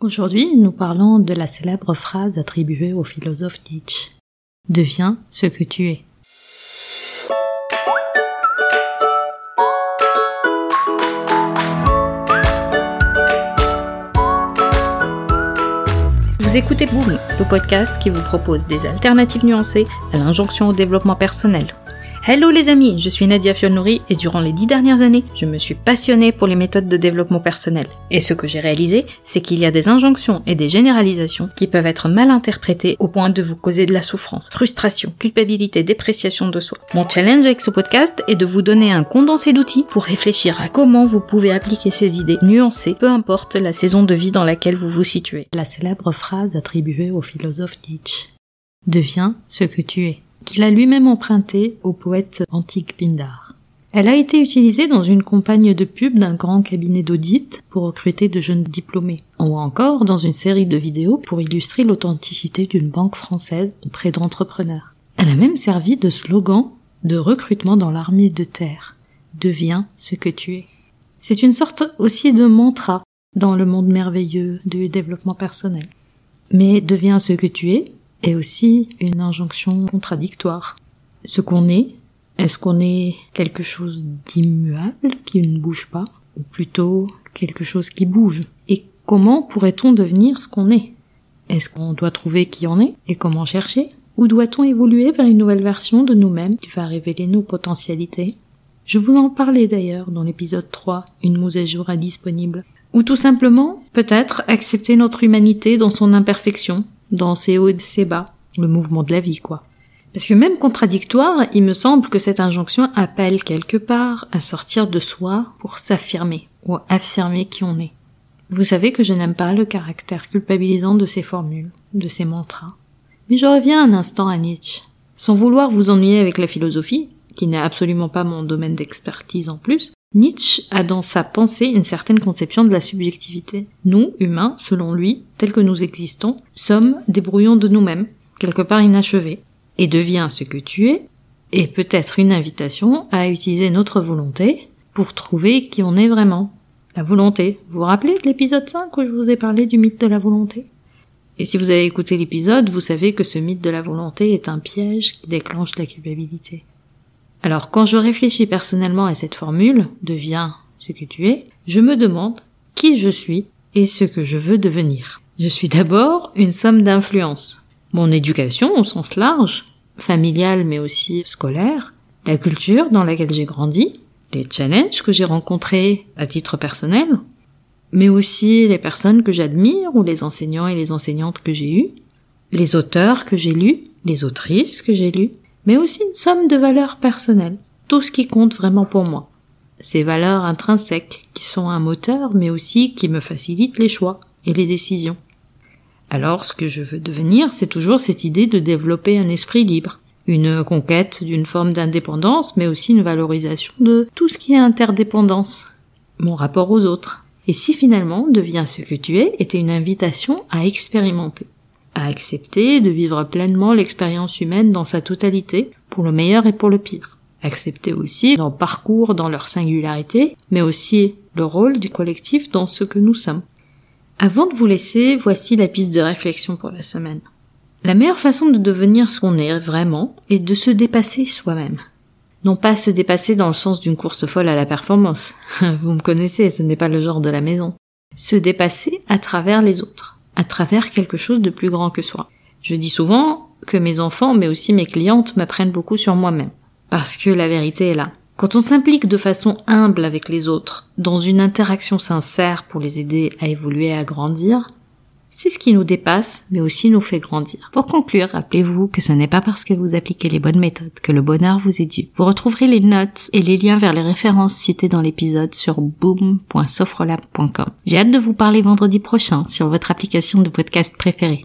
Aujourd'hui, nous parlons de la célèbre phrase attribuée au philosophe Nietzsche. Deviens ce que tu es. Vous écoutez Boom, le podcast qui vous propose des alternatives nuancées à l'injonction au développement personnel. Hello les amis, je suis Nadia Fiolnouri et durant les dix dernières années, je me suis passionnée pour les méthodes de développement personnel. Et ce que j'ai réalisé, c'est qu'il y a des injonctions et des généralisations qui peuvent être mal interprétées au point de vous causer de la souffrance, frustration, culpabilité, dépréciation de soi. Mon challenge avec ce podcast est de vous donner un condensé d'outils pour réfléchir à comment vous pouvez appliquer ces idées nuancées, peu importe la saison de vie dans laquelle vous vous situez. La célèbre phrase attribuée au philosophe Nietzsche. Deviens ce que tu es qu'il a lui-même emprunté au poète antique Pindar. Elle a été utilisée dans une campagne de pub d'un grand cabinet d'audit pour recruter de jeunes diplômés, ou encore dans une série de vidéos pour illustrer l'authenticité d'une banque française auprès d'entrepreneurs. Elle a même servi de slogan de recrutement dans l'armée de terre. Deviens ce que tu es. C'est une sorte aussi de mantra dans le monde merveilleux du développement personnel. Mais deviens ce que tu es est aussi une injonction contradictoire. Ce qu'on est, est-ce qu'on est quelque chose d'immuable qui ne bouge pas, ou plutôt quelque chose qui bouge? Et comment pourrait-on devenir ce qu'on est? Est-ce qu'on doit trouver qui on est et comment chercher? Ou doit-on évoluer vers une nouvelle version de nous-mêmes qui va révéler nos potentialités? Je vous en parlais d'ailleurs dans l'épisode 3, une mise à jour est disponible. Ou tout simplement, peut-être, accepter notre humanité dans son imperfection, dans ses hauts et ses bas, le mouvement de la vie, quoi. Parce que même contradictoire, il me semble que cette injonction appelle quelque part à sortir de soi pour s'affirmer, ou affirmer qui on est. Vous savez que je n'aime pas le caractère culpabilisant de ces formules, de ces mantras. Mais je reviens un instant à Nietzsche. Sans vouloir vous ennuyer avec la philosophie, qui n'est absolument pas mon domaine d'expertise en plus, Nietzsche a dans sa pensée une certaine conception de la subjectivité. Nous, humains, selon lui, tels que nous existons, sommes des brouillons de nous-mêmes, quelque part inachevés. Et devient ce que tu es, et peut-être une invitation à utiliser notre volonté pour trouver qui on est vraiment. La volonté. Vous vous rappelez de l'épisode 5 où je vous ai parlé du mythe de la volonté? Et si vous avez écouté l'épisode, vous savez que ce mythe de la volonté est un piège qui déclenche la culpabilité. Alors quand je réfléchis personnellement à cette formule, deviens ce que tu es, je me demande qui je suis et ce que je veux devenir. Je suis d'abord une somme d'influences. Mon éducation au sens large, familiale mais aussi scolaire, la culture dans laquelle j'ai grandi, les challenges que j'ai rencontrés à titre personnel, mais aussi les personnes que j'admire ou les enseignants et les enseignantes que j'ai eus, les auteurs que j'ai lus, les autrices que j'ai lues, mais aussi une somme de valeurs personnelles, tout ce qui compte vraiment pour moi. Ces valeurs intrinsèques qui sont un moteur mais aussi qui me facilitent les choix et les décisions. Alors ce que je veux devenir, c'est toujours cette idée de développer un esprit libre, une conquête d'une forme d'indépendance mais aussi une valorisation de tout ce qui est interdépendance, mon rapport aux autres. Et si finalement devient ce que tu es était une invitation à expérimenter à accepter de vivre pleinement l'expérience humaine dans sa totalité, pour le meilleur et pour le pire. Accepter aussi leur parcours dans leur singularité, mais aussi le rôle du collectif dans ce que nous sommes. Avant de vous laisser, voici la piste de réflexion pour la semaine. La meilleure façon de devenir ce qu'on est vraiment est de se dépasser soi-même. Non pas se dépasser dans le sens d'une course folle à la performance. vous me connaissez, ce n'est pas le genre de la maison. Se dépasser à travers les autres à travers quelque chose de plus grand que soi. Je dis souvent que mes enfants, mais aussi mes clientes, m'apprennent beaucoup sur moi-même. Parce que la vérité est là. Quand on s'implique de façon humble avec les autres, dans une interaction sincère pour les aider à évoluer et à grandir, c'est ce qui nous dépasse, mais aussi nous fait grandir. Pour conclure, rappelez-vous que ce n'est pas parce que vous appliquez les bonnes méthodes que le bonheur vous est dû. Vous retrouverez les notes et les liens vers les références citées dans l'épisode sur boom.sofrolab.com. J'ai hâte de vous parler vendredi prochain sur votre application de podcast préférée.